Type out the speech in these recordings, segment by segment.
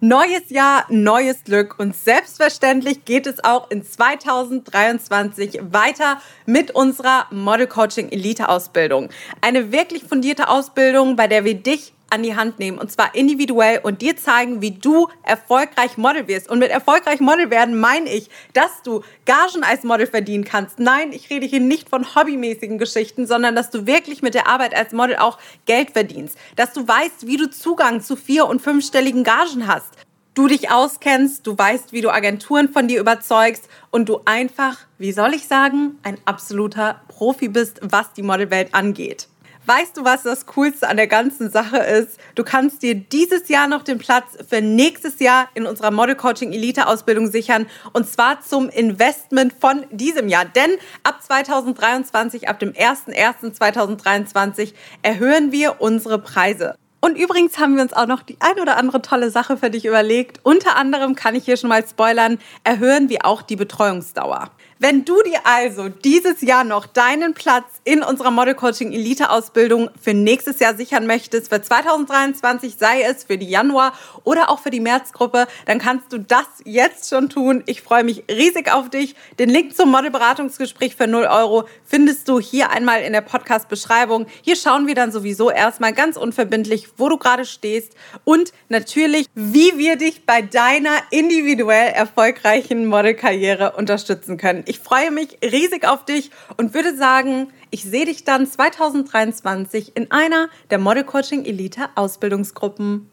Neues Jahr, neues Glück und selbstverständlich geht es auch in 2023 weiter mit unserer Model Coaching Elite Ausbildung. Eine wirklich fundierte Ausbildung, bei der wir dich an die Hand nehmen und zwar individuell und dir zeigen, wie du erfolgreich Model wirst. Und mit erfolgreich Model werden meine ich, dass du Gagen als Model verdienen kannst. Nein, ich rede hier nicht von hobbymäßigen Geschichten, sondern dass du wirklich mit der Arbeit als Model auch Geld verdienst. Dass du weißt, wie du Zugang zu vier- und fünfstelligen Gagen hast. Du dich auskennst, du weißt, wie du Agenturen von dir überzeugst und du einfach, wie soll ich sagen, ein absoluter Profi bist, was die Modelwelt angeht. Weißt du, was das Coolste an der ganzen Sache ist? Du kannst dir dieses Jahr noch den Platz für nächstes Jahr in unserer Model Coaching Elite Ausbildung sichern und zwar zum Investment von diesem Jahr. Denn ab 2023, ab dem 01.01.2023 erhöhen wir unsere Preise. Und übrigens haben wir uns auch noch die ein oder andere tolle Sache für dich überlegt. Unter anderem kann ich hier schon mal spoilern, erhöhen wir auch die Betreuungsdauer. Wenn du dir also dieses Jahr noch deinen Platz in unserer Model Coaching Elite Ausbildung für nächstes Jahr sichern möchtest, für 2023, sei es für die Januar oder auch für die Märzgruppe, dann kannst du das jetzt schon tun. Ich freue mich riesig auf dich. Den Link zum Modelberatungsgespräch für 0 Euro findest du hier einmal in der Podcast-Beschreibung. Hier schauen wir dann sowieso erstmal ganz unverbindlich, wo du gerade stehst und natürlich, wie wir dich bei deiner individuell erfolgreichen Modelkarriere unterstützen können. Ich freue mich riesig auf dich und würde sagen, ich sehe dich dann 2023 in einer der Model Coaching Elite Ausbildungsgruppen.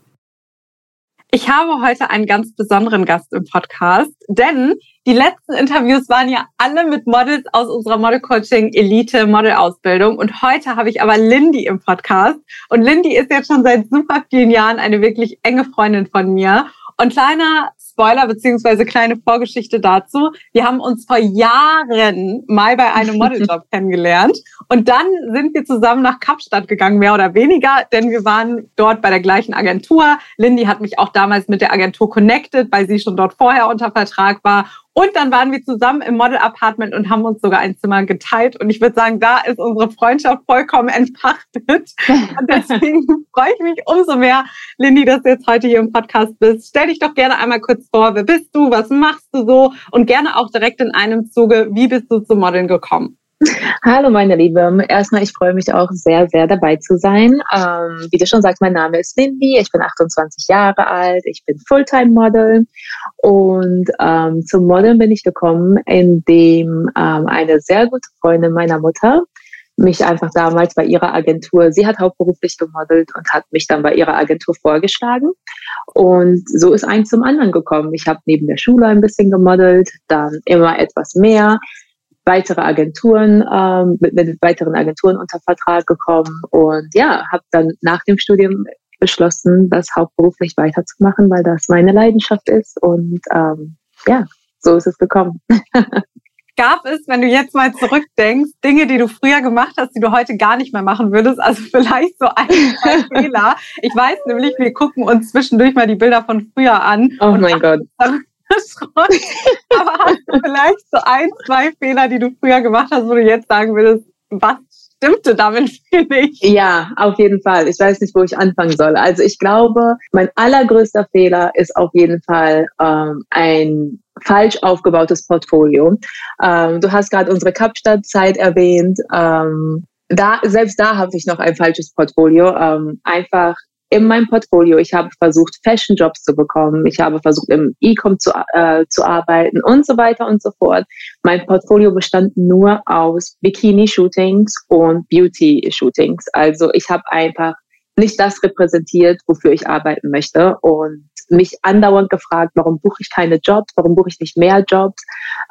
Ich habe heute einen ganz besonderen Gast im Podcast, denn die letzten Interviews waren ja alle mit Models aus unserer Model Coaching Elite Model Ausbildung und heute habe ich aber Lindy im Podcast. Und Lindy ist jetzt schon seit super vielen Jahren eine wirklich enge Freundin von mir. Und kleiner Spoiler beziehungsweise kleine Vorgeschichte dazu. Wir haben uns vor Jahren mal bei einem Modeljob kennengelernt und dann sind wir zusammen nach Kapstadt gegangen, mehr oder weniger, denn wir waren dort bei der gleichen Agentur. Lindy hat mich auch damals mit der Agentur connected, weil sie schon dort vorher unter Vertrag war und dann waren wir zusammen im Model Apartment und haben uns sogar ein Zimmer geteilt. Und ich würde sagen, da ist unsere Freundschaft vollkommen entpachtet. Und deswegen freue ich mich umso mehr, Lindy, dass du jetzt heute hier im Podcast bist. Stell dich doch gerne einmal kurz vor. Wer bist du? Was machst du so? Und gerne auch direkt in einem Zuge, wie bist du zum Modeln gekommen? Hallo meine Liebe. Erstmal, ich freue mich auch sehr, sehr dabei zu sein. Ähm, wie du schon sagst, mein Name ist Lindy, ich bin 28 Jahre alt, ich bin Fulltime-Model und ähm, zum Modeln bin ich gekommen, indem ähm, eine sehr gute Freundin meiner Mutter mich einfach damals bei ihrer Agentur, sie hat hauptberuflich gemodelt und hat mich dann bei ihrer Agentur vorgeschlagen. Und so ist eins zum anderen gekommen. Ich habe neben der Schule ein bisschen gemodelt, dann immer etwas mehr weitere Agenturen, ähm, mit, mit weiteren Agenturen unter Vertrag gekommen und ja, habe dann nach dem Studium beschlossen, das hauptberuflich weiterzumachen, weil das meine Leidenschaft ist und ähm, ja, so ist es gekommen. Gab es, wenn du jetzt mal zurückdenkst, Dinge, die du früher gemacht hast, die du heute gar nicht mehr machen würdest? Also vielleicht so ein, Fehler. Ich weiß nämlich, wir gucken uns zwischendurch mal die Bilder von früher an. Oh mein Gott. Aber hast du vielleicht so ein, zwei Fehler, die du früher gemacht hast, wo du jetzt sagen würdest, was stimmte damit für dich? Ja, auf jeden Fall. Ich weiß nicht, wo ich anfangen soll. Also ich glaube, mein allergrößter Fehler ist auf jeden Fall ähm, ein falsch aufgebautes Portfolio. Ähm, du hast gerade unsere Kapstadt-Zeit erwähnt. Ähm, da, selbst da habe ich noch ein falsches Portfolio. Ähm, einfach in meinem Portfolio. Ich habe versucht, Fashion-Jobs zu bekommen. Ich habe versucht, im E-Com zu, äh, zu arbeiten und so weiter und so fort. Mein Portfolio bestand nur aus Bikini-Shootings und Beauty-Shootings. Also ich habe einfach nicht das repräsentiert, wofür ich arbeiten möchte und mich andauernd gefragt, warum buche ich keine Jobs, warum buche ich nicht mehr Jobs,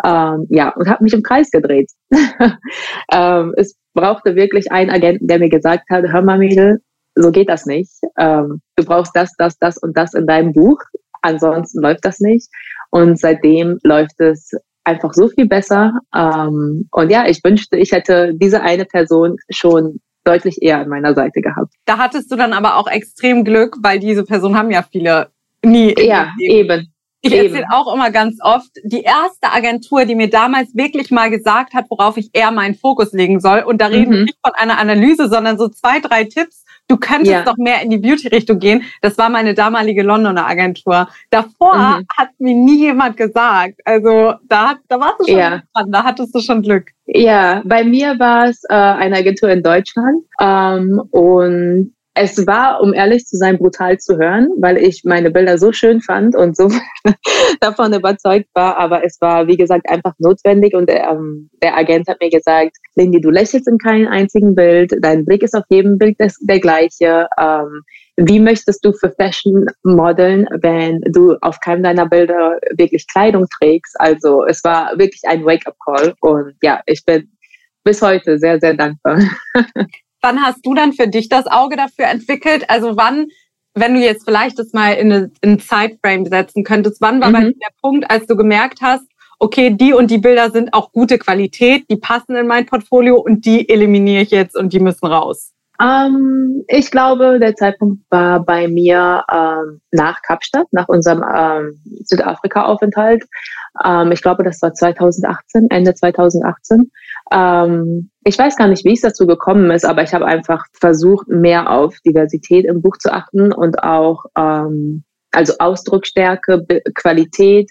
ähm, ja, und habe mich im Kreis gedreht. ähm, es brauchte wirklich einen Agenten, der mir gesagt hat, hör mal Mädel, so geht das nicht. Ähm, du brauchst das, das, das und das in deinem Buch. Ansonsten läuft das nicht. Und seitdem läuft es einfach so viel besser. Ähm, und ja, ich wünschte, ich hätte diese eine Person schon deutlich eher an meiner Seite gehabt. Da hattest du dann aber auch extrem Glück, weil diese Personen haben ja viele nie. Ja, eben. Ich erzähle auch immer ganz oft, die erste Agentur, die mir damals wirklich mal gesagt hat, worauf ich eher meinen Fokus legen soll, und da reden wir mhm. nicht von einer Analyse, sondern so zwei, drei Tipps, du könntest ja. doch mehr in die Beauty-Richtung gehen. Das war meine damalige Londoner Agentur. Davor mhm. hat mir nie jemand gesagt. Also da, da warst du schon ja. dran, da hattest du schon Glück. Ja, bei mir war es äh, eine Agentur in Deutschland ähm, und es war, um ehrlich zu sein, brutal zu hören, weil ich meine Bilder so schön fand und so davon überzeugt war. Aber es war, wie gesagt, einfach notwendig. Und ähm, der Agent hat mir gesagt, Lindy, du lächelst in keinem einzigen Bild. Dein Blick ist auf jedem Bild des, der gleiche. Ähm, wie möchtest du für Fashion modeln, wenn du auf keinem deiner Bilder wirklich Kleidung trägst? Also es war wirklich ein Wake-up-Call. Und ja, ich bin bis heute sehr, sehr dankbar. Wann hast du dann für dich das Auge dafür entwickelt? Also wann, wenn du jetzt vielleicht das mal in, eine, in ein Zeitframe setzen könntest, wann war mhm. bei dir der Punkt, als du gemerkt hast, okay, die und die Bilder sind auch gute Qualität, die passen in mein Portfolio und die eliminiere ich jetzt und die müssen raus? Ähm, ich glaube, der Zeitpunkt war bei mir ähm, nach Kapstadt, nach unserem ähm, Südafrika-Aufenthalt. Ähm, ich glaube, das war 2018, Ende 2018. Ich weiß gar nicht, wie es dazu gekommen ist, aber ich habe einfach versucht, mehr auf Diversität im Buch zu achten und auch ähm, also Ausdrucksstärke, B Qualität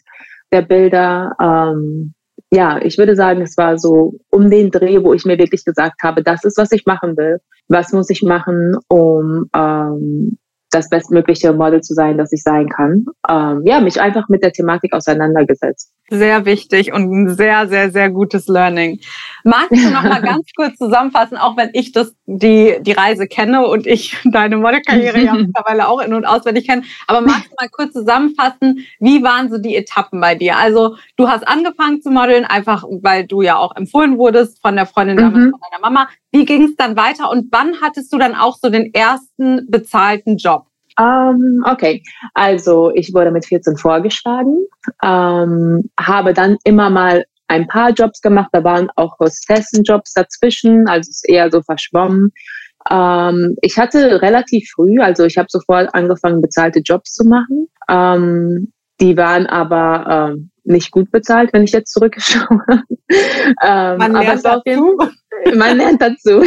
der Bilder. Ähm, ja, ich würde sagen, es war so um den Dreh, wo ich mir wirklich gesagt habe, das ist, was ich machen will. Was muss ich machen, um ähm, das bestmögliche Model zu sein, das ich sein kann. Ähm, ja, mich einfach mit der Thematik auseinandergesetzt. Sehr wichtig und ein sehr, sehr, sehr gutes Learning. Magst du noch mal ganz kurz zusammenfassen, auch wenn ich das, die, die Reise kenne und ich deine Modelkarriere ja mittlerweile auch in- und auswendig kenne, aber magst du mal kurz zusammenfassen, wie waren so die Etappen bei dir? Also du hast angefangen zu modeln, einfach weil du ja auch empfohlen wurdest von der Freundin damals mhm. von deiner Mama. Wie ging es dann weiter und wann hattest du dann auch so den ersten bezahlten Job? Um, okay, also ich wurde mit 14 vorgeschlagen, ähm, habe dann immer mal ein paar Jobs gemacht, da waren auch Hostessenjobs dazwischen, also es ist eher so verschwommen. Ähm, ich hatte relativ früh, also ich habe sofort angefangen, bezahlte Jobs zu machen. Ähm, die waren aber ähm, nicht gut bezahlt, wenn ich jetzt zurückschaue. ähm, man lernt dazu. Man lernt dazu.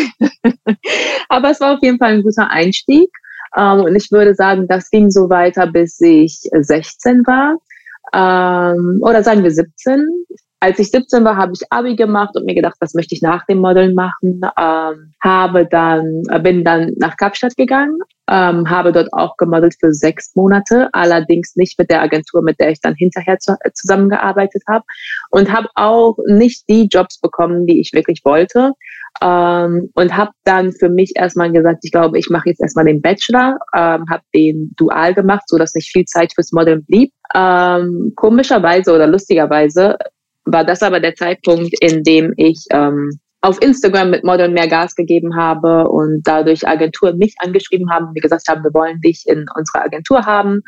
aber es war auf jeden Fall ein guter Einstieg. Ähm, und ich würde sagen, das ging so weiter, bis ich 16 war. Ähm, oder sagen wir 17. Als ich 17 war, habe ich Abi gemacht und mir gedacht, was möchte ich nach dem Modeln machen. Ähm, habe dann, äh, bin dann nach Kapstadt gegangen, ähm, habe dort auch gemodelt für sechs Monate, allerdings nicht mit der Agentur, mit der ich dann hinterher zu, äh, zusammengearbeitet habe und habe auch nicht die Jobs bekommen, die ich wirklich wollte. Ähm, und habe dann für mich erstmal gesagt, ich glaube, ich mache jetzt erstmal den Bachelor, ähm, habe den dual gemacht, so dass nicht viel Zeit fürs Modeln blieb. Ähm, komischerweise oder lustigerweise war das aber der Zeitpunkt, in dem ich ähm, auf Instagram mit Modern mehr Gas gegeben habe und dadurch Agenturen mich angeschrieben haben und mir gesagt haben, wir wollen dich in unserer Agentur haben.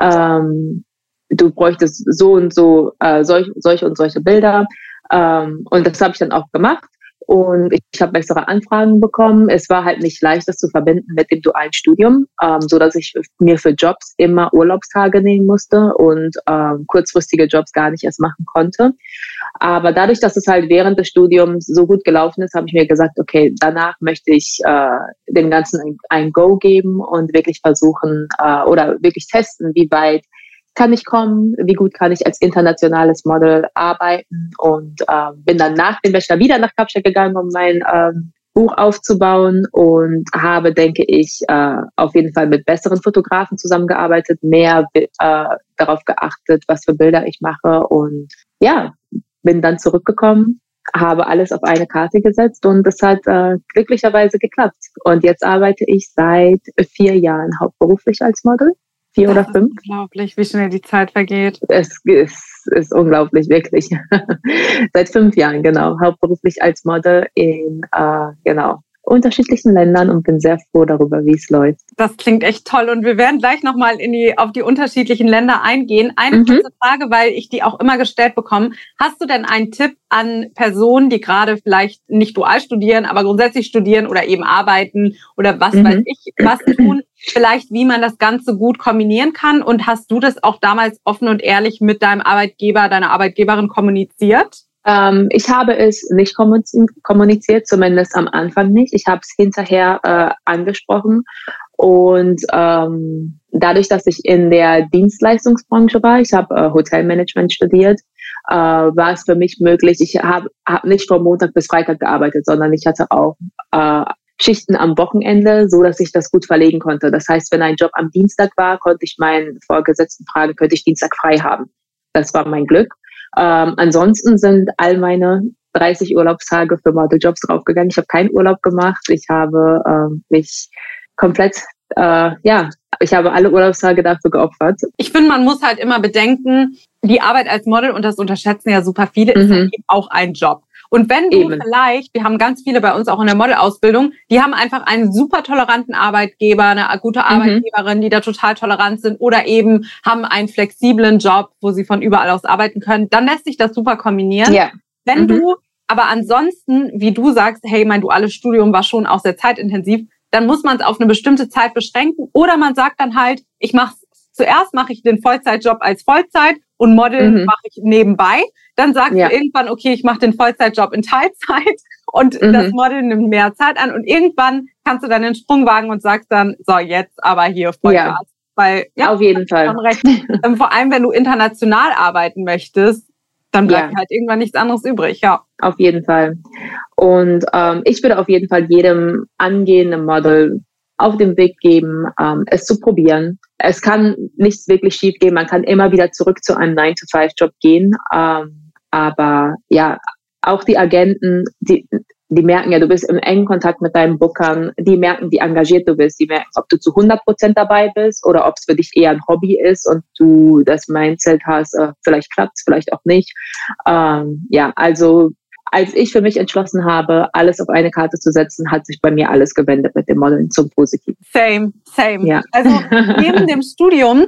Ähm, du bräuchtest so und so äh, solch, solche und solche Bilder. Ähm, und das habe ich dann auch gemacht und ich, habe bessere Anfragen bekommen. Es war halt nicht leicht, das zu verbinden mit dem dualen Studium, ähm, so dass ich mir für Jobs immer Urlaubstage nehmen musste und ähm, kurzfristige Jobs gar nicht erst machen konnte. Aber dadurch, dass es halt während des Studiums so gut gelaufen ist, habe ich mir gesagt, okay, danach möchte ich äh, dem Ganzen ein, ein Go geben und wirklich versuchen äh, oder wirklich testen, wie weit kann ich kommen, wie gut kann ich als internationales Model arbeiten? Und äh, bin dann nach dem Bachelor wieder nach Kapstadt gegangen, um mein ähm, Buch aufzubauen und habe, denke ich, äh, auf jeden Fall mit besseren Fotografen zusammengearbeitet, mehr äh, darauf geachtet, was für Bilder ich mache und ja, bin dann zurückgekommen, habe alles auf eine Karte gesetzt und es hat äh, glücklicherweise geklappt. Und jetzt arbeite ich seit vier Jahren hauptberuflich als Model vier das oder fünf. unglaublich, wie schnell die Zeit vergeht. Es ist, ist unglaublich, wirklich. Seit fünf Jahren, genau. Hauptberuflich als Model in, äh, genau, unterschiedlichen Ländern und bin sehr froh darüber, wie es läuft. Das klingt echt toll und wir werden gleich nochmal die, auf die unterschiedlichen Länder eingehen. Eine mhm. kurze Frage, weil ich die auch immer gestellt bekomme. Hast du denn einen Tipp an Personen, die gerade vielleicht nicht dual studieren, aber grundsätzlich studieren oder eben arbeiten oder was mhm. weiß ich, was tun, vielleicht wie man das Ganze gut kombinieren kann? Und hast du das auch damals offen und ehrlich mit deinem Arbeitgeber, deiner Arbeitgeberin kommuniziert? Ähm, ich habe es nicht kommuniziert, zumindest am Anfang nicht. Ich habe es hinterher äh, angesprochen. Und ähm, dadurch, dass ich in der Dienstleistungsbranche war, ich habe äh, Hotelmanagement studiert, äh, war es für mich möglich. Ich habe hab nicht von Montag bis Freitag gearbeitet, sondern ich hatte auch äh, Schichten am Wochenende, so dass ich das gut verlegen konnte. Das heißt, wenn ein Job am Dienstag war, konnte ich meinen Vorgesetzten fragen, könnte ich Dienstag frei haben. Das war mein Glück. Ähm, ansonsten sind all meine 30 Urlaubstage für Modeljobs draufgegangen. Ich habe keinen Urlaub gemacht. Ich habe ähm, mich komplett, äh, ja, ich habe alle Urlaubstage dafür geopfert. Ich finde, man muss halt immer bedenken, die Arbeit als Model, und das unterschätzen ja super viele, ist mhm. halt eben auch ein Job. Und wenn du Eben. vielleicht, wir haben ganz viele bei uns auch in der Modelausbildung, die haben einfach einen super toleranten Arbeitgeber, eine gute mhm. Arbeitgeberin, mhm. die da total tolerant sind oder eben haben einen flexiblen Job, wo sie von überall aus arbeiten können, dann lässt sich das super kombinieren. Ja. Wenn mhm. du aber ansonsten, wie du sagst, hey, mein duales Studium war schon auch sehr zeitintensiv, dann muss man es auf eine bestimmte Zeit beschränken oder man sagt dann halt, ich mache zuerst mache ich den Vollzeitjob als Vollzeit und Modeln mhm. mache ich nebenbei. Dann sagst ja. du irgendwann, okay, ich mache den Vollzeitjob in Teilzeit und mhm. das Modeln nimmt mehr Zeit an. Und irgendwann kannst du dann den Sprung wagen und sagst dann, so, jetzt aber hier Vollgas. Ja. Weil, ja, auf jeden Fall. Ähm, vor allem, wenn du international arbeiten möchtest, dann bleibt ja. halt irgendwann nichts anderes übrig, ja. Auf jeden Fall. Und ähm, ich würde auf jeden Fall jedem angehenden Model auf den Weg geben, ähm, es zu probieren. Es kann nichts wirklich schief gehen. Man kann immer wieder zurück zu einem 9-to-5-Job gehen. Ähm, aber ja, auch die Agenten, die, die merken ja, du bist im engen Kontakt mit deinen Bookern. Die merken, wie engagiert du bist. Die merken, ob du zu 100 Prozent dabei bist oder ob es für dich eher ein Hobby ist und du das Mindset hast, äh, vielleicht klappt es, vielleicht auch nicht. Ähm, ja, also als ich für mich entschlossen habe, alles auf eine Karte zu setzen, hat sich bei mir alles gewendet mit dem Modeln zum Positiven. Same, same. Ja. Also neben dem Studium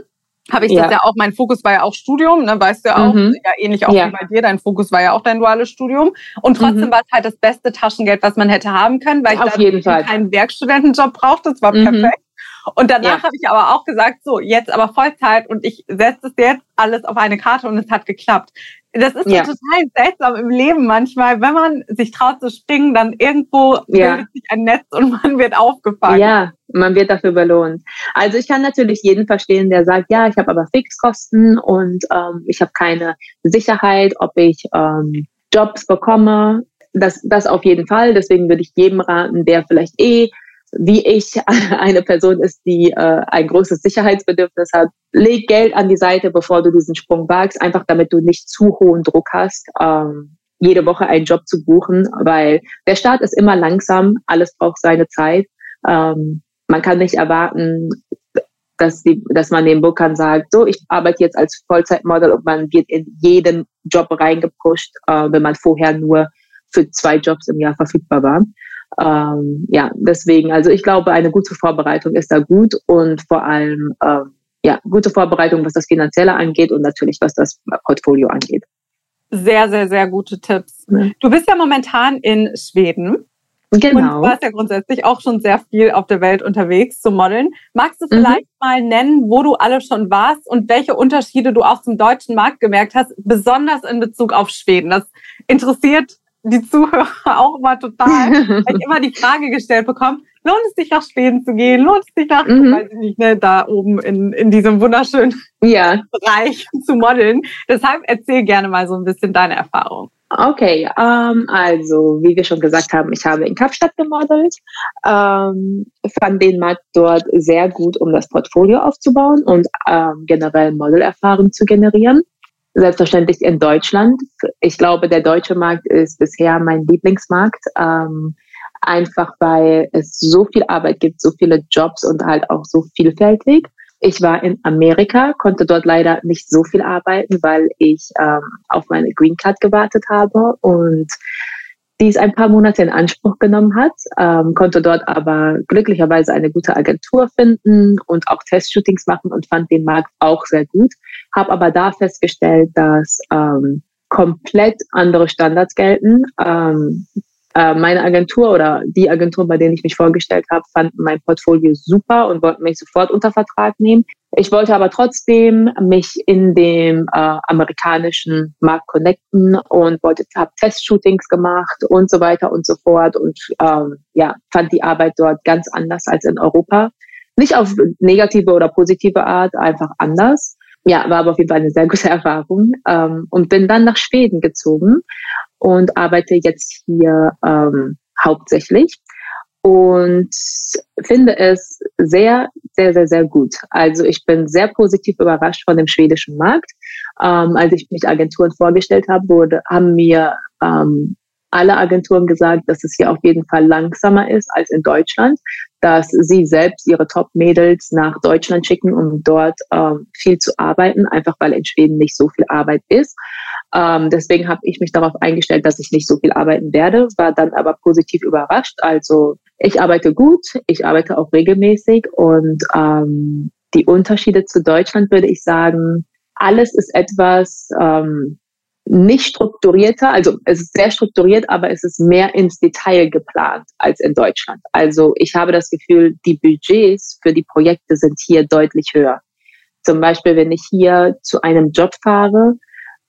habe ich ja. das ja auch, mein Fokus war ja auch Studium, ne, weißt du ja auch, mhm. ja ähnlich auch ja. wie bei dir, dein Fokus war ja auch dein duales Studium. Und trotzdem mhm. war es halt das beste Taschengeld, was man hätte haben können, weil Auf ich dann keinen Werkstudentenjob brauchte. Das war mhm. perfekt. Und danach ja. habe ich aber auch gesagt, so, jetzt aber Vollzeit und ich setze es jetzt alles auf eine Karte und es hat geklappt. Das ist ja. total seltsam im Leben manchmal, wenn man sich traut zu springen, dann irgendwo ja. bildet sich ein Netz und man wird aufgefangen. Ja, man wird dafür belohnt. Also ich kann natürlich jeden verstehen, der sagt, ja, ich habe aber Fixkosten und ähm, ich habe keine Sicherheit, ob ich ähm, Jobs bekomme. Das, das auf jeden Fall. Deswegen würde ich jedem raten, der vielleicht eh wie ich eine Person ist, die äh, ein großes Sicherheitsbedürfnis hat, leg Geld an die Seite, bevor du diesen Sprung wagst, einfach damit du nicht zu hohen Druck hast, ähm, jede Woche einen Job zu buchen, weil der Start ist immer langsam, alles braucht seine Zeit. Ähm, man kann nicht erwarten, dass, die, dass man den Bookern sagt, so, ich arbeite jetzt als Vollzeitmodel und man wird in jeden Job reingepusht, äh, wenn man vorher nur für zwei Jobs im Jahr verfügbar war. Ähm, ja, deswegen, also ich glaube, eine gute Vorbereitung ist da gut und vor allem ähm, ja, gute Vorbereitung, was das Finanzielle angeht und natürlich, was das Portfolio angeht. Sehr, sehr, sehr gute Tipps. Ja. Du bist ja momentan in Schweden. Genau. Und du warst ja grundsätzlich auch schon sehr viel auf der Welt unterwegs zu modeln. Magst du mhm. vielleicht mhm. mal nennen, wo du alle schon warst und welche Unterschiede du auch zum deutschen Markt gemerkt hast, besonders in Bezug auf Schweden? Das interessiert die Zuhörer auch immer total, weil ich immer die Frage gestellt bekomme, lohnt es sich nach Schweden zu gehen? Lohnt es sich nach, mhm. weiß ich nicht, ne, da oben in, in diesem wunderschönen ja. Bereich zu modeln? Deshalb erzähl gerne mal so ein bisschen deine Erfahrung. Okay, ähm, also wie wir schon gesagt haben, ich habe in Kapstadt gemodelt, ähm, fand den Markt dort sehr gut, um das Portfolio aufzubauen und ähm, generell Modelerfahrung zu generieren selbstverständlich in Deutschland. Ich glaube, der deutsche Markt ist bisher mein Lieblingsmarkt. Ähm, einfach weil es so viel Arbeit gibt, so viele Jobs und halt auch so vielfältig. Ich war in Amerika, konnte dort leider nicht so viel arbeiten, weil ich ähm, auf meine Green Card gewartet habe. Und die es ein paar Monate in Anspruch genommen hat, ähm, konnte dort aber glücklicherweise eine gute Agentur finden und auch Testshootings machen und fand den Markt auch sehr gut. Habe aber da festgestellt, dass ähm, komplett andere Standards gelten. Ähm, äh, meine Agentur oder die Agentur, bei denen ich mich vorgestellt habe, fanden mein Portfolio super und wollten mich sofort unter Vertrag nehmen. Ich wollte aber trotzdem mich in dem äh, amerikanischen Markt connecten und wollte, habe Testshootings gemacht und so weiter und so fort und ähm, ja, fand die Arbeit dort ganz anders als in Europa. Nicht auf negative oder positive Art, einfach anders. Ja, war aber auf jeden Fall eine sehr gute Erfahrung ähm, und bin dann nach Schweden gezogen und arbeite jetzt hier ähm, hauptsächlich und finde es sehr, sehr, sehr, sehr gut. Also ich bin sehr positiv überrascht von dem schwedischen Markt. Ähm, als ich mich Agenturen vorgestellt habe, wurde, haben mir ähm, alle Agenturen gesagt, dass es hier auf jeden Fall langsamer ist als in Deutschland, dass sie selbst ihre Top-Mädels nach Deutschland schicken, um dort ähm, viel zu arbeiten, einfach weil in Schweden nicht so viel Arbeit ist. Ähm, deswegen habe ich mich darauf eingestellt, dass ich nicht so viel arbeiten werde, war dann aber positiv überrascht. Also ich arbeite gut, ich arbeite auch regelmäßig und ähm, die Unterschiede zu Deutschland würde ich sagen, alles ist etwas ähm, nicht strukturierter, also es ist sehr strukturiert, aber es ist mehr ins Detail geplant als in Deutschland. Also ich habe das Gefühl, die Budgets für die Projekte sind hier deutlich höher. Zum Beispiel, wenn ich hier zu einem Job fahre,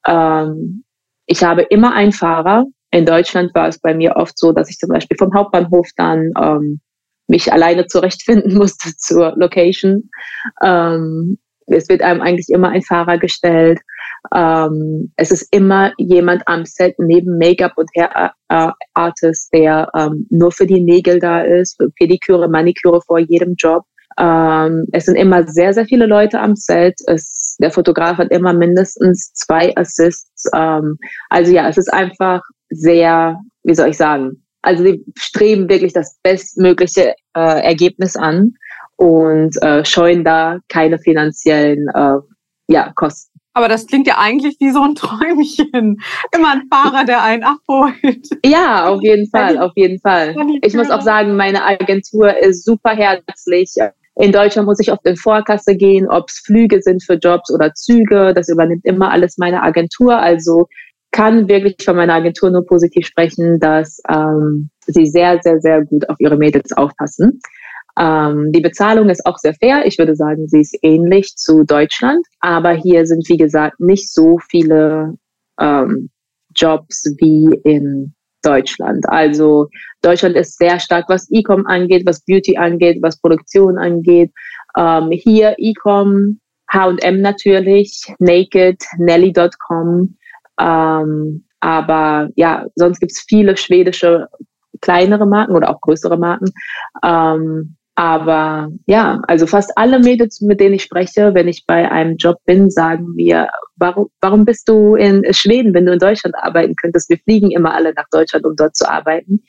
ähm, ich habe immer einen Fahrer. In Deutschland war es bei mir oft so, dass ich zum Beispiel vom Hauptbahnhof dann ähm, mich alleine zurechtfinden musste zur Location. Ähm, es wird einem eigentlich immer ein Fahrer gestellt. Ähm, es ist immer jemand am Set neben Make-up und Hair-Artist, der ähm, nur für die Nägel da ist, für Pediküre, Maniküre vor jedem Job. Ähm, es sind immer sehr, sehr viele Leute am Set. Es, der Fotograf hat immer mindestens zwei Assists. Ähm, also ja, es ist einfach sehr, wie soll ich sagen, also sie streben wirklich das bestmögliche äh, Ergebnis an und äh, scheuen da keine finanziellen äh, ja, Kosten. Aber das klingt ja eigentlich wie so ein Träumchen. Immer ein Fahrer, der einen abholt. Ja, auf jeden Fall, auf jeden Fall. Ich muss auch sagen, meine Agentur ist super herzlich. In Deutschland muss ich oft in Vorkasse gehen, ob es Flüge sind für Jobs oder Züge. Das übernimmt immer alles meine Agentur. Also kann wirklich von meiner Agentur nur positiv sprechen, dass ähm, sie sehr, sehr, sehr gut auf ihre Mädels aufpassen. Ähm, die Bezahlung ist auch sehr fair. Ich würde sagen, sie ist ähnlich zu Deutschland. Aber hier sind, wie gesagt, nicht so viele ähm, Jobs wie in Deutschland. Also Deutschland ist sehr stark, was E-Com angeht, was Beauty angeht, was Produktion angeht. Ähm, hier E-Com, H&M natürlich, Naked, Nelly.com. Ähm, aber ja, sonst gibt es viele schwedische kleinere Marken oder auch größere Marken. Ähm, aber ja, also fast alle Mädels, mit denen ich spreche, wenn ich bei einem Job bin, sagen mir, warum, warum bist du in Schweden, wenn du in Deutschland arbeiten könntest? Wir fliegen immer alle nach Deutschland, um dort zu arbeiten.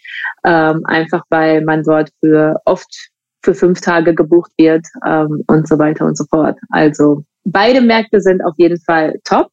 Ähm, einfach weil man dort für oft für fünf Tage gebucht wird ähm, und so weiter und so fort. Also beide Märkte sind auf jeden Fall top.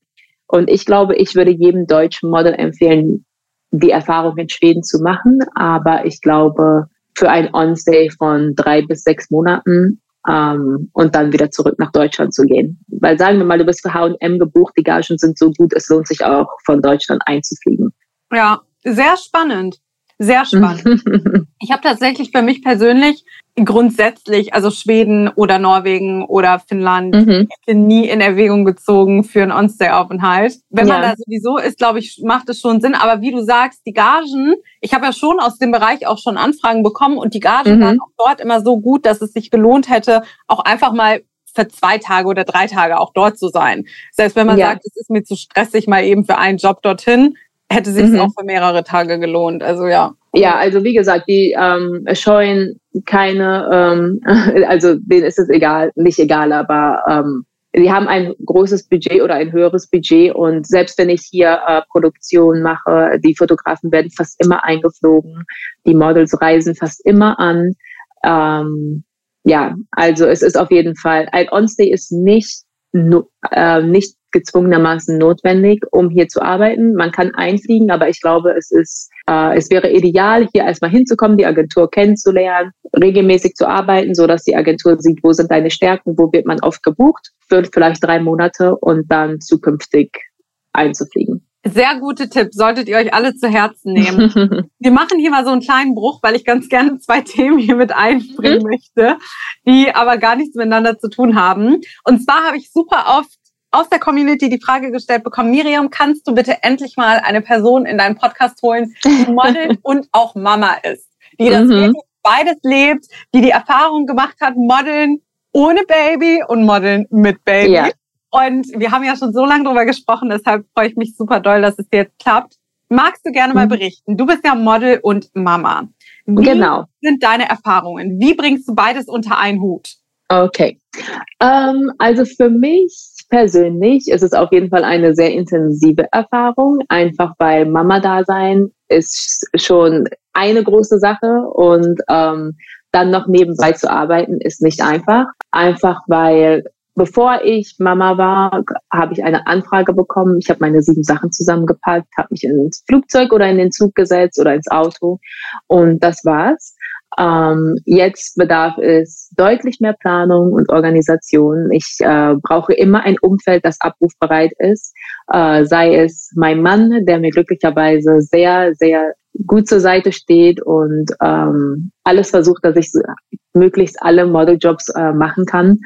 Und ich glaube, ich würde jedem deutschen Model empfehlen, die Erfahrung in Schweden zu machen. Aber ich glaube, für ein On-Stay von drei bis sechs Monaten ähm, und dann wieder zurück nach Deutschland zu gehen. Weil sagen wir mal, du bist für H&M gebucht, die Gagen sind so gut, es lohnt sich auch von Deutschland einzufliegen. Ja, sehr spannend. Sehr spannend. ich habe tatsächlich für mich persönlich grundsätzlich, also Schweden oder Norwegen oder Finnland, mhm. nie in Erwägung gezogen für einen On-Stay-Aufenthalt. Wenn ja. man da sowieso ist, glaube ich, macht es schon Sinn. Aber wie du sagst, die Gagen, ich habe ja schon aus dem Bereich auch schon Anfragen bekommen und die Gagen mhm. waren auch dort immer so gut, dass es sich gelohnt hätte, auch einfach mal für zwei Tage oder drei Tage auch dort zu sein. Selbst wenn man ja. sagt, es ist mir zu stressig, mal eben für einen Job dorthin, hätte sich mhm. auch für mehrere Tage gelohnt. Also ja. Ja, also wie gesagt, die ähm, scheuen keine, ähm, also denen ist es egal, nicht egal, aber ähm, die haben ein großes Budget oder ein höheres Budget und selbst wenn ich hier äh, Produktion mache, die Fotografen werden fast immer eingeflogen, die Models reisen fast immer an. Ähm, ja, also es ist auf jeden Fall, ein Onstay ist nicht, äh, nicht gezwungenermaßen notwendig, um hier zu arbeiten. Man kann einfliegen, aber ich glaube, es ist, äh, es wäre ideal, hier erstmal hinzukommen, die Agentur kennenzulernen, regelmäßig zu arbeiten, so dass die Agentur sieht, wo sind deine Stärken, wo wird man oft gebucht, für vielleicht drei Monate und dann zukünftig einzufliegen. Sehr gute Tipps, solltet ihr euch alle zu Herzen nehmen. Wir machen hier mal so einen kleinen Bruch, weil ich ganz gerne zwei Themen hier mit einbringen mhm. möchte, die aber gar nichts miteinander zu tun haben. Und zwar habe ich super oft aus der Community die Frage gestellt bekommen, Miriam, kannst du bitte endlich mal eine Person in deinen Podcast holen, die Model und auch Mama ist, die das mhm. beides lebt, die die Erfahrung gemacht hat, Modeln ohne Baby und Modeln mit Baby. Ja. Und wir haben ja schon so lange drüber gesprochen, deshalb freue ich mich super doll, dass es jetzt klappt. Magst du gerne mal mhm. berichten? Du bist ja Model und Mama. Wie genau. sind deine Erfahrungen? Wie bringst du beides unter einen Hut? Okay. Ähm, also für mich persönlich ist es auf jeden Fall eine sehr intensive Erfahrung, einfach weil Mama-Dasein ist schon eine große Sache und ähm, dann noch nebenbei zu arbeiten ist nicht einfach. Einfach weil bevor ich Mama war, habe ich eine Anfrage bekommen. Ich habe meine sieben Sachen zusammengepackt, habe mich ins Flugzeug oder in den Zug gesetzt oder ins Auto und das war's. Ähm, jetzt bedarf es deutlich mehr Planung und Organisation. Ich äh, brauche immer ein Umfeld, das abrufbereit ist, äh, sei es mein Mann, der mir glücklicherweise sehr, sehr gut zur Seite steht und ähm, alles versucht, dass ich möglichst alle Modeljobs äh, machen kann,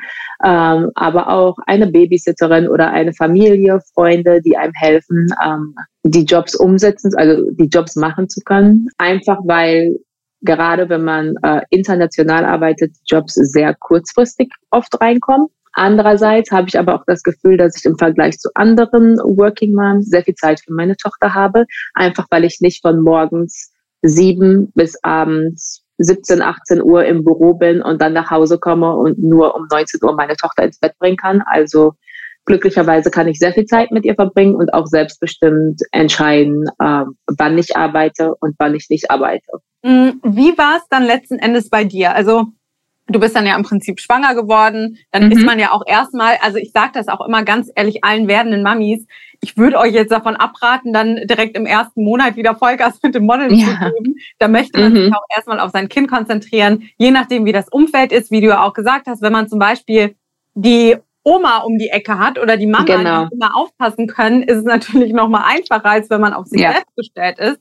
ähm, aber auch eine Babysitterin oder eine Familie, Freunde, die einem helfen, ähm, die Jobs umsetzen, also die Jobs machen zu können, einfach weil gerade wenn man äh, international arbeitet, Jobs sehr kurzfristig oft reinkommen. Andererseits habe ich aber auch das Gefühl, dass ich im Vergleich zu anderen Working Moms sehr viel Zeit für meine Tochter habe, einfach weil ich nicht von morgens sieben bis abends 17, 18 Uhr im Büro bin und dann nach Hause komme und nur um 19 Uhr meine Tochter ins Bett bringen kann. Also glücklicherweise kann ich sehr viel Zeit mit ihr verbringen und auch selbstbestimmt entscheiden, äh, wann ich arbeite und wann ich nicht arbeite. Mm, wie war es dann letzten Endes bei dir? Also du bist dann ja im Prinzip schwanger geworden, dann mhm. ist man ja auch erstmal, also ich sage das auch immer ganz ehrlich allen werdenden Mamis, ich würde euch jetzt davon abraten, dann direkt im ersten Monat wieder Vollgas mit dem Model ja. zu geben. Da möchte man mhm. sich auch erstmal auf sein Kind konzentrieren, je nachdem, wie das Umfeld ist, wie du ja auch gesagt hast, wenn man zum Beispiel die Oma um die Ecke hat oder die Mama, genau. die immer aufpassen können, ist es natürlich noch mal einfacher, als wenn man auf sich ja. selbst gestellt ist.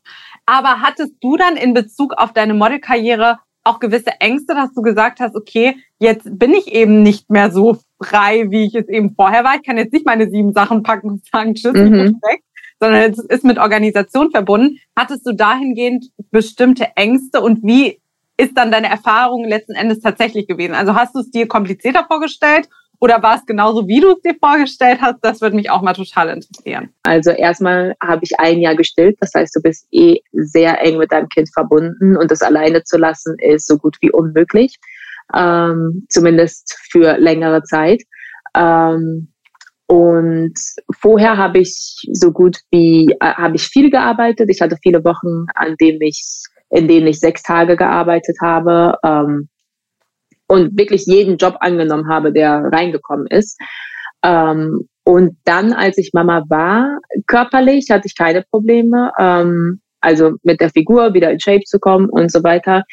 Aber hattest du dann in Bezug auf deine Modelkarriere auch gewisse Ängste, dass du gesagt hast, okay, jetzt bin ich eben nicht mehr so frei, wie ich es eben vorher war. Ich kann jetzt nicht meine sieben Sachen packen und sagen, tschüss, mhm. ich bin weg, sondern es ist mit Organisation verbunden. Hattest du dahingehend bestimmte Ängste und wie ist dann deine Erfahrung letzten Endes tatsächlich gewesen? Also hast du es dir komplizierter vorgestellt oder war es genauso, wie du es dir vorgestellt hast? Das würde mich auch mal total interessieren. Also erstmal habe ich ein Jahr gestillt. Das heißt, du bist eh sehr eng mit deinem Kind verbunden und das alleine zu lassen ist so gut wie unmöglich. Ähm, zumindest für längere Zeit. Ähm, und vorher habe ich so gut wie, äh, habe ich viel gearbeitet. Ich hatte viele Wochen, an denen ich, in denen ich sechs Tage gearbeitet habe. Ähm, und wirklich jeden Job angenommen habe, der reingekommen ist. Ähm, und dann, als ich Mama war, körperlich hatte ich keine Probleme. Ähm, also mit der Figur wieder in Shape zu kommen und so weiter.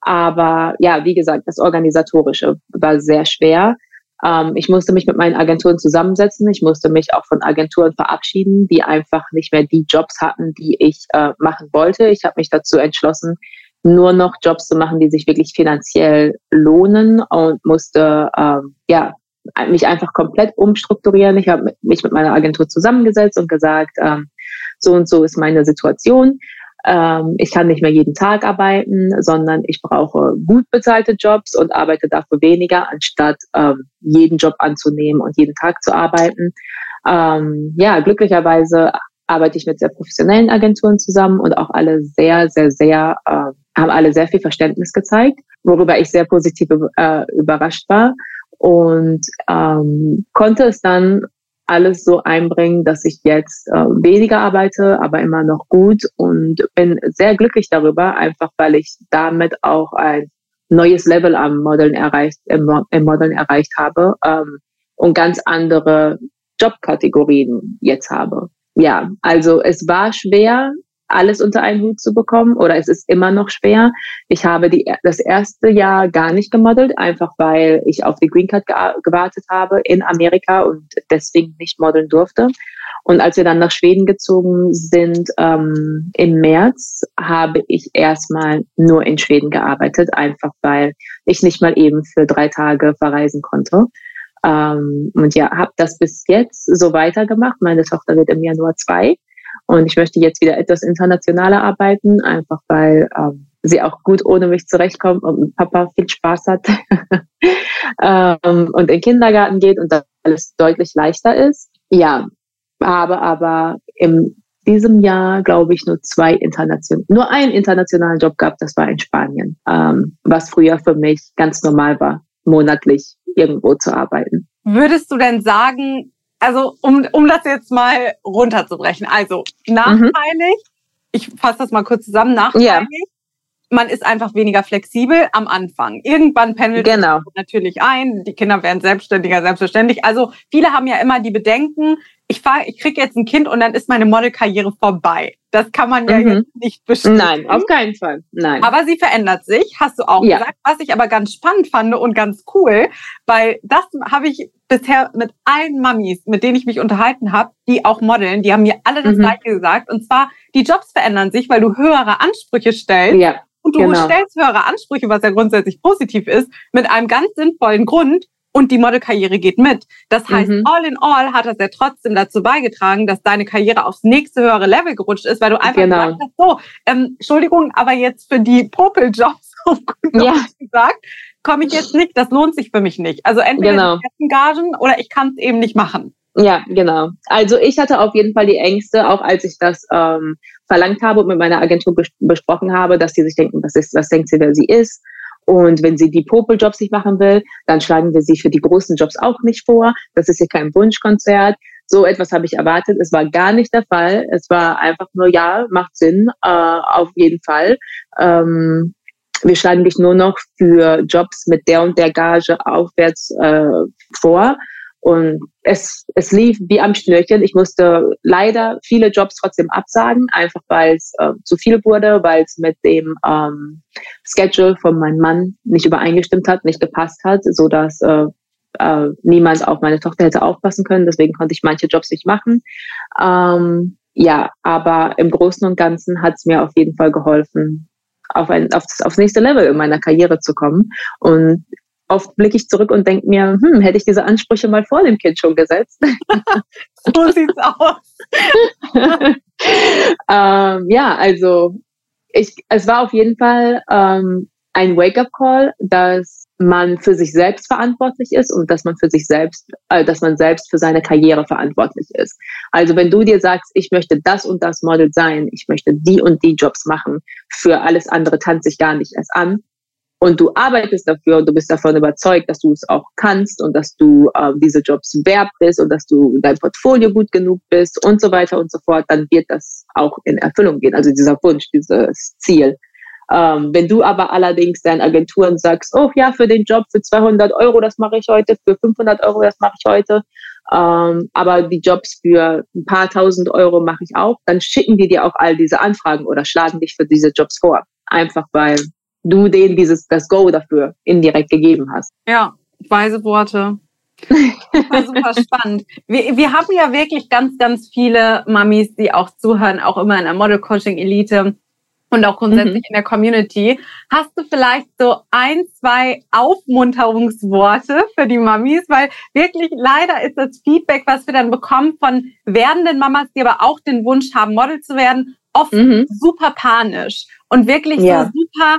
Aber ja, wie gesagt, das Organisatorische war sehr schwer. Ähm, ich musste mich mit meinen Agenturen zusammensetzen. Ich musste mich auch von Agenturen verabschieden, die einfach nicht mehr die Jobs hatten, die ich äh, machen wollte. Ich habe mich dazu entschlossen, nur noch Jobs zu machen, die sich wirklich finanziell lohnen und musste ähm, ja mich einfach komplett umstrukturieren. Ich habe mich mit meiner Agentur zusammengesetzt und gesagt, ähm, so und so ist meine Situation. Ähm, ich kann nicht mehr jeden Tag arbeiten, sondern ich brauche gut bezahlte Jobs und arbeite dafür weniger, anstatt ähm, jeden Job anzunehmen und jeden Tag zu arbeiten. Ähm, ja, glücklicherweise arbeite ich mit sehr professionellen Agenturen zusammen und auch alle sehr, sehr, sehr äh, haben alle sehr viel Verständnis gezeigt, worüber ich sehr positiv äh, überrascht war und ähm, konnte es dann alles so einbringen, dass ich jetzt äh, weniger arbeite, aber immer noch gut und bin sehr glücklich darüber, einfach weil ich damit auch ein neues Level am Modeln erreicht, im, im Modeln erreicht habe ähm, und ganz andere Jobkategorien jetzt habe. Ja, also es war schwer, alles unter einen Hut zu bekommen oder es ist immer noch schwer. Ich habe die, das erste Jahr gar nicht gemodelt, einfach weil ich auf die Green Card gewartet habe in Amerika und deswegen nicht modeln durfte. Und als wir dann nach Schweden gezogen sind ähm, im März, habe ich erstmal nur in Schweden gearbeitet, einfach weil ich nicht mal eben für drei Tage verreisen konnte. Ähm, und ja, habe das bis jetzt so weitergemacht. Meine Tochter wird im Januar zwei. Und ich möchte jetzt wieder etwas internationaler arbeiten, einfach weil ähm, sie auch gut ohne mich zurechtkommt und Papa viel Spaß hat ähm, und in den Kindergarten geht und alles deutlich leichter ist. Ja, habe aber in diesem Jahr, glaube ich, nur zwei international, nur einen internationalen Job gehabt, das war in Spanien, ähm, was früher für mich ganz normal war, monatlich irgendwo zu arbeiten. Würdest du denn sagen, also um, um das jetzt mal runterzubrechen, also nachteilig, mhm. ich fasse das mal kurz zusammen, nachteilig, ja. man ist einfach weniger flexibel am Anfang. Irgendwann pendelt genau. natürlich ein, die Kinder werden selbstständiger, selbstverständlich. Also viele haben ja immer die Bedenken, ich fahr, ich krieg jetzt ein Kind und dann ist meine Modelkarriere vorbei. Das kann man ja mhm. jetzt nicht bestimmen. Nein, auf keinen Fall. Nein. Aber sie verändert sich, hast du auch ja. gesagt, was ich aber ganz spannend fand und ganz cool, weil das habe ich bisher mit allen Mamis, mit denen ich mich unterhalten habe, die auch modeln, die haben mir alle das mhm. gleiche gesagt. Und zwar, die Jobs verändern sich, weil du höhere Ansprüche stellst. Ja. Und du genau. stellst höhere Ansprüche, was ja grundsätzlich positiv ist, mit einem ganz sinnvollen Grund, und die Modelkarriere geht mit. Das heißt, mhm. all in all hat das ja trotzdem dazu beigetragen, dass deine Karriere aufs nächste höhere Level gerutscht ist, weil du einfach genau. gesagt hast, so, ähm, Entschuldigung, aber jetzt für die Popel-Jobs, ja. gesagt, komme ich jetzt nicht, das lohnt sich für mich nicht. Also entweder genau. die Gagen oder ich kann es eben nicht machen. Ja, genau. Also ich hatte auf jeden Fall die Ängste, auch als ich das ähm, verlangt habe und mit meiner Agentur bes besprochen habe, dass die sich denken, was ist, was denkt sie, wer sie ist? Und wenn sie die Popel-Jobs nicht machen will, dann schlagen wir sie für die großen Jobs auch nicht vor. Das ist hier kein Wunschkonzert. So etwas habe ich erwartet. Es war gar nicht der Fall. Es war einfach nur, ja, macht Sinn, äh, auf jeden Fall. Ähm, wir schlagen dich nur noch für Jobs mit der und der Gage aufwärts äh, vor. Und es, es lief wie am Schnürchen. Ich musste leider viele Jobs trotzdem absagen, einfach weil es äh, zu viel wurde, weil es mit dem ähm, Schedule von meinem Mann nicht übereingestimmt hat, nicht gepasst hat, so dass äh, äh, niemand auf meine Tochter hätte aufpassen können. Deswegen konnte ich manche Jobs nicht machen. Ähm, ja, aber im Großen und Ganzen hat es mir auf jeden Fall geholfen, auf ein, aufs, aufs nächste Level in meiner Karriere zu kommen. Und oft blicke ich zurück und denke mir, hm, hätte ich diese Ansprüche mal vor dem Kind schon gesetzt. so sieht's aus. ähm, ja, also ich, es war auf jeden Fall ähm, ein Wake-up-Call, dass man für sich selbst verantwortlich ist und dass man für sich selbst, äh, dass man selbst für seine Karriere verantwortlich ist. Also wenn du dir sagst, ich möchte das und das Model sein, ich möchte die und die Jobs machen, für alles andere tanze ich gar nicht erst an, und du arbeitest dafür und du bist davon überzeugt, dass du es auch kannst und dass du äh, diese Jobs wert bist und dass du dein Portfolio gut genug bist und so weiter und so fort, dann wird das auch in Erfüllung gehen. Also dieser Wunsch, dieses Ziel. Ähm, wenn du aber allerdings deinen Agenturen sagst, oh ja, für den Job für 200 Euro, das mache ich heute, für 500 Euro, das mache ich heute, ähm, aber die Jobs für ein paar tausend Euro mache ich auch, dann schicken die dir auch all diese Anfragen oder schlagen dich für diese Jobs vor. Einfach weil du denen dieses, das Go dafür indirekt gegeben hast. Ja, weise Worte. Super, super spannend. Wir, wir haben ja wirklich ganz, ganz viele Mamis, die auch zuhören, auch immer in der Model Coaching Elite und auch grundsätzlich mhm. in der Community. Hast du vielleicht so ein, zwei Aufmunterungsworte für die Mamis? Weil wirklich leider ist das Feedback, was wir dann bekommen von werdenden Mamas, die aber auch den Wunsch haben, Model zu werden, oft mhm. super panisch und wirklich ja. so super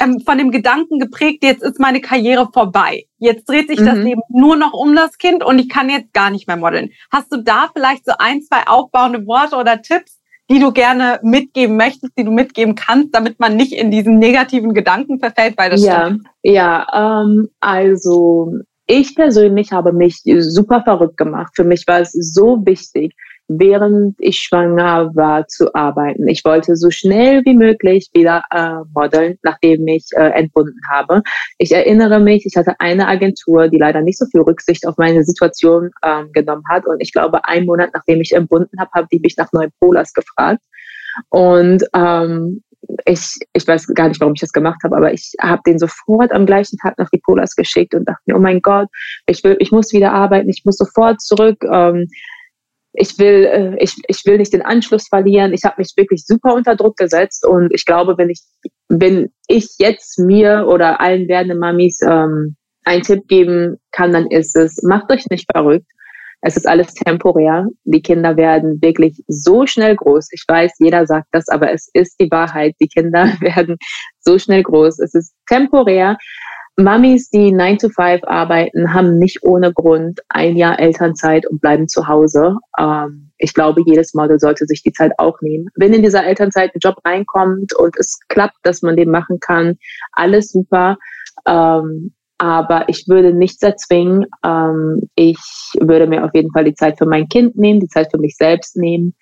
ähm, von dem Gedanken geprägt, jetzt ist meine Karriere vorbei. Jetzt dreht sich mhm. das Leben nur noch um das Kind und ich kann jetzt gar nicht mehr modeln. Hast du da vielleicht so ein, zwei aufbauende Worte oder Tipps, die du gerne mitgeben möchtest, die du mitgeben kannst, damit man nicht in diesen negativen Gedanken verfällt? Weil das ja, stimmt. ja, ähm, also ich persönlich habe mich super verrückt gemacht. Für mich war es so wichtig, während ich schwanger war, zu arbeiten. Ich wollte so schnell wie möglich wieder äh, modeln, nachdem ich äh, entbunden habe. Ich erinnere mich, ich hatte eine Agentur, die leider nicht so viel Rücksicht auf meine Situation ähm, genommen hat. Und ich glaube, einen Monat nachdem ich entbunden habe, habe die mich nach Neupolas gefragt. Und ähm, ich, ich weiß gar nicht, warum ich das gemacht habe, aber ich habe den sofort am gleichen Tag nach Ripolas geschickt und dachte mir, oh mein Gott, ich will, ich muss wieder arbeiten, ich muss sofort zurück. Ähm, ich will, äh, ich, ich will nicht den Anschluss verlieren. Ich habe mich wirklich super unter Druck gesetzt und ich glaube, wenn ich, wenn ich jetzt mir oder allen werdenden Mamis ähm, einen Tipp geben kann, dann ist es, macht euch nicht verrückt. Es ist alles temporär. Die Kinder werden wirklich so schnell groß. Ich weiß, jeder sagt das, aber es ist die Wahrheit. Die Kinder werden so schnell groß. Es ist temporär. Mamis, die 9 to 5 arbeiten, haben nicht ohne Grund ein Jahr Elternzeit und bleiben zu Hause. Ähm, ich glaube, jedes Model sollte sich die Zeit auch nehmen. Wenn in dieser Elternzeit ein Job reinkommt und es klappt, dass man den machen kann, alles super. Ähm, aber ich würde nichts erzwingen. Ähm, ich würde mir auf jeden Fall die Zeit für mein Kind nehmen, die Zeit für mich selbst nehmen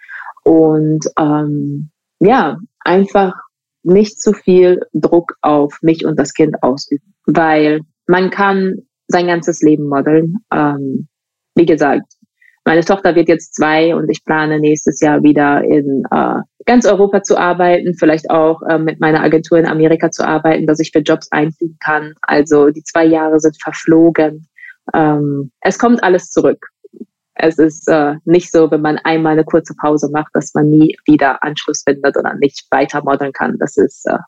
und ähm, ja, einfach nicht zu viel Druck auf mich und das Kind ausüben, weil man kann sein ganzes Leben modeln. Ähm, wie gesagt, meine Tochter wird jetzt zwei und ich plane nächstes Jahr wieder in äh, ganz Europa zu arbeiten, vielleicht auch äh, mit meiner Agentur in Amerika zu arbeiten, dass ich für Jobs einfliegen kann. Also die zwei Jahre sind verflogen. Ähm, es kommt alles zurück. Es ist äh, nicht so, wenn man einmal eine kurze Pause macht, dass man nie wieder Anschluss findet oder nicht weiter modeln kann. Das ist äh,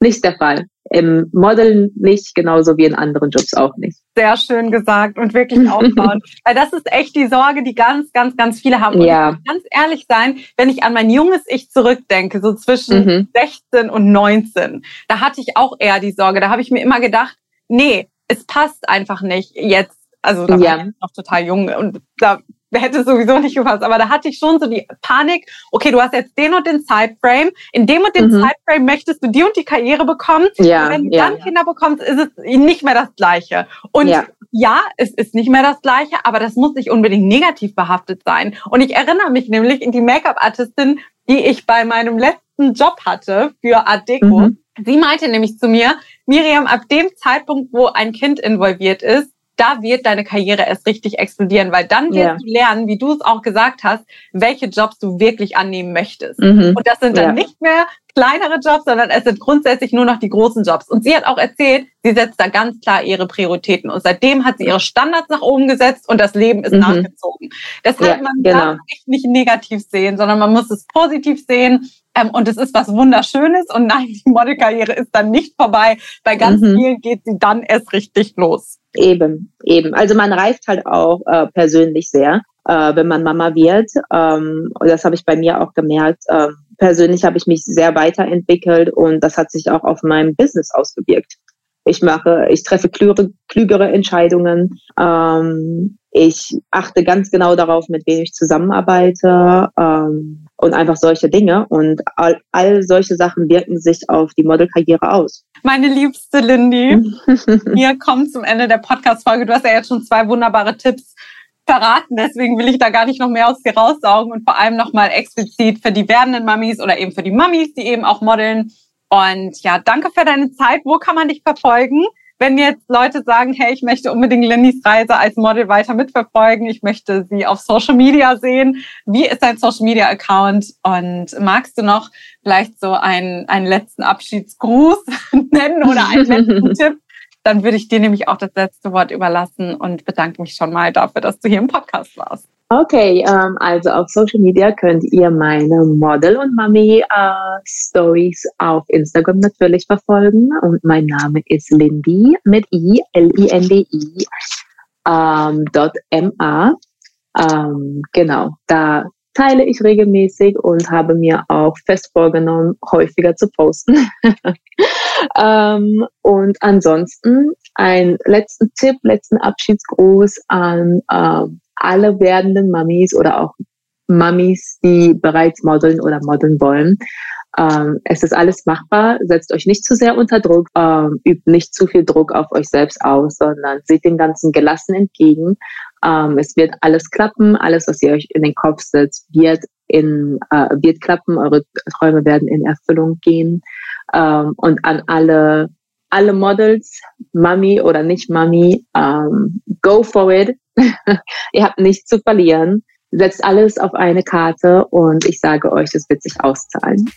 nicht der Fall. Im Modeln nicht, genauso wie in anderen Jobs auch nicht. Sehr schön gesagt und wirklich aufbauen. Weil das ist echt die Sorge, die ganz, ganz, ganz viele haben. Und ja. ganz ehrlich sein, wenn ich an mein junges Ich zurückdenke, so zwischen Mhm. 16 und 19, da hatte ich auch eher die Sorge. Da habe ich mir immer gedacht, nee, es passt einfach nicht jetzt. Also da Ja. war ich noch total jung und da hätte es sowieso nicht gepasst. Aber da hatte ich schon so die Panik, okay, du hast jetzt den und den Zeitframe. In dem und dem Mhm. Zeitframe möchtest du die und die Karriere bekommen. Ja, Und wenn du ja, dann Kinder bekommst, ist es nicht mehr das Gleiche. Und Ja. ja. es ist nicht mehr das Gleiche, aber das muss nicht unbedingt negativ behaftet sein. Und ich erinnere mich nämlich in die Make-up-Artistin, die ich bei meinem letzten Job hatte für Art Deco. Mhm. Sie meinte nämlich zu mir, Miriam, ab dem Zeitpunkt, wo ein Kind involviert ist, da wird deine Karriere erst richtig explodieren, weil dann wirst Ja. du lernen, wie du es auch gesagt hast, welche Jobs du wirklich annehmen möchtest. Mhm. Und das sind dann Ja. nicht mehr kleinere Jobs, sondern es sind grundsätzlich nur noch die großen Jobs. Und sie hat auch erzählt, sie setzt da ganz klar ihre Prioritäten. Und seitdem hat sie ihre Standards nach oben gesetzt und das Leben ist Mhm. nachgezogen. Deshalb, Ja, man genau. darf echt nicht negativ sehen, sondern man muss es positiv sehen. Ähm, und es ist was Wunderschönes. Und nein, die Modelkarriere ist dann nicht vorbei. Bei ganz Mhm. vielen geht sie dann erst richtig los. Eben, eben. Also man reift halt auch äh, persönlich sehr, äh, wenn man Mama wird. Ähm, das habe ich bei mir auch gemerkt. Ähm, persönlich habe ich mich sehr weiterentwickelt und das hat sich auch auf meinem Business ausgewirkt. Ich mache, ich treffe klügere, klügere Entscheidungen. Ähm, ich achte ganz genau darauf, mit wem ich zusammenarbeite ähm, und einfach solche Dinge. Und all, all solche Sachen wirken sich auf die Modelkarriere aus. Meine liebste Lindy, wir kommen zum Ende der Podcast-Folge. Du hast ja jetzt schon zwei wunderbare Tipps verraten, deswegen will ich da gar nicht noch mehr aus dir raussaugen und vor allem nochmal explizit für die werdenden Mamis oder eben für die Mamis, die eben auch modeln. Und ja, danke für deine Zeit. Wo kann man dich verfolgen? Wenn jetzt Leute sagen, hey, ich möchte unbedingt Lindys Reise als Model weiter mitverfolgen, ich möchte sie auf Social Media sehen. Wie ist dein Social Media Account? Und magst du noch vielleicht so einen, einen letzten Abschiedsgruß nennen oder einen letzten Tipp? Dann würde ich dir nämlich auch das letzte Wort überlassen und bedanke mich schon mal dafür, dass du hier im Podcast warst. Okay, ähm, also auf Social Media könnt ihr meine Model und Mami äh, Stories auf Instagram natürlich verfolgen. Und mein Name ist Lindy mit i l i n d i ähm, dot m a ähm, genau da teile ich regelmäßig und habe mir auch fest vorgenommen häufiger zu posten. Ähm, und ansonsten ein letzten Tipp letzten Abschiedsgruß an ähm, alle werdenden Mamis oder auch Mamis, die bereits modeln oder modeln wollen. Ähm, es ist alles machbar. Setzt euch nicht zu sehr unter Druck, ähm, übt nicht zu viel Druck auf euch selbst aus, sondern seht dem Ganzen gelassen entgegen. Ähm, es wird alles klappen, alles, was ihr euch in den Kopf setzt, wird in, äh, wird klappen, eure Träume werden in Erfüllung gehen. Ähm, und an alle, alle Models, Mami oder nicht Mami, ähm, go for it. ihr habt nichts zu verlieren. Setzt alles auf eine Karte und ich sage euch, es wird sich auszahlen.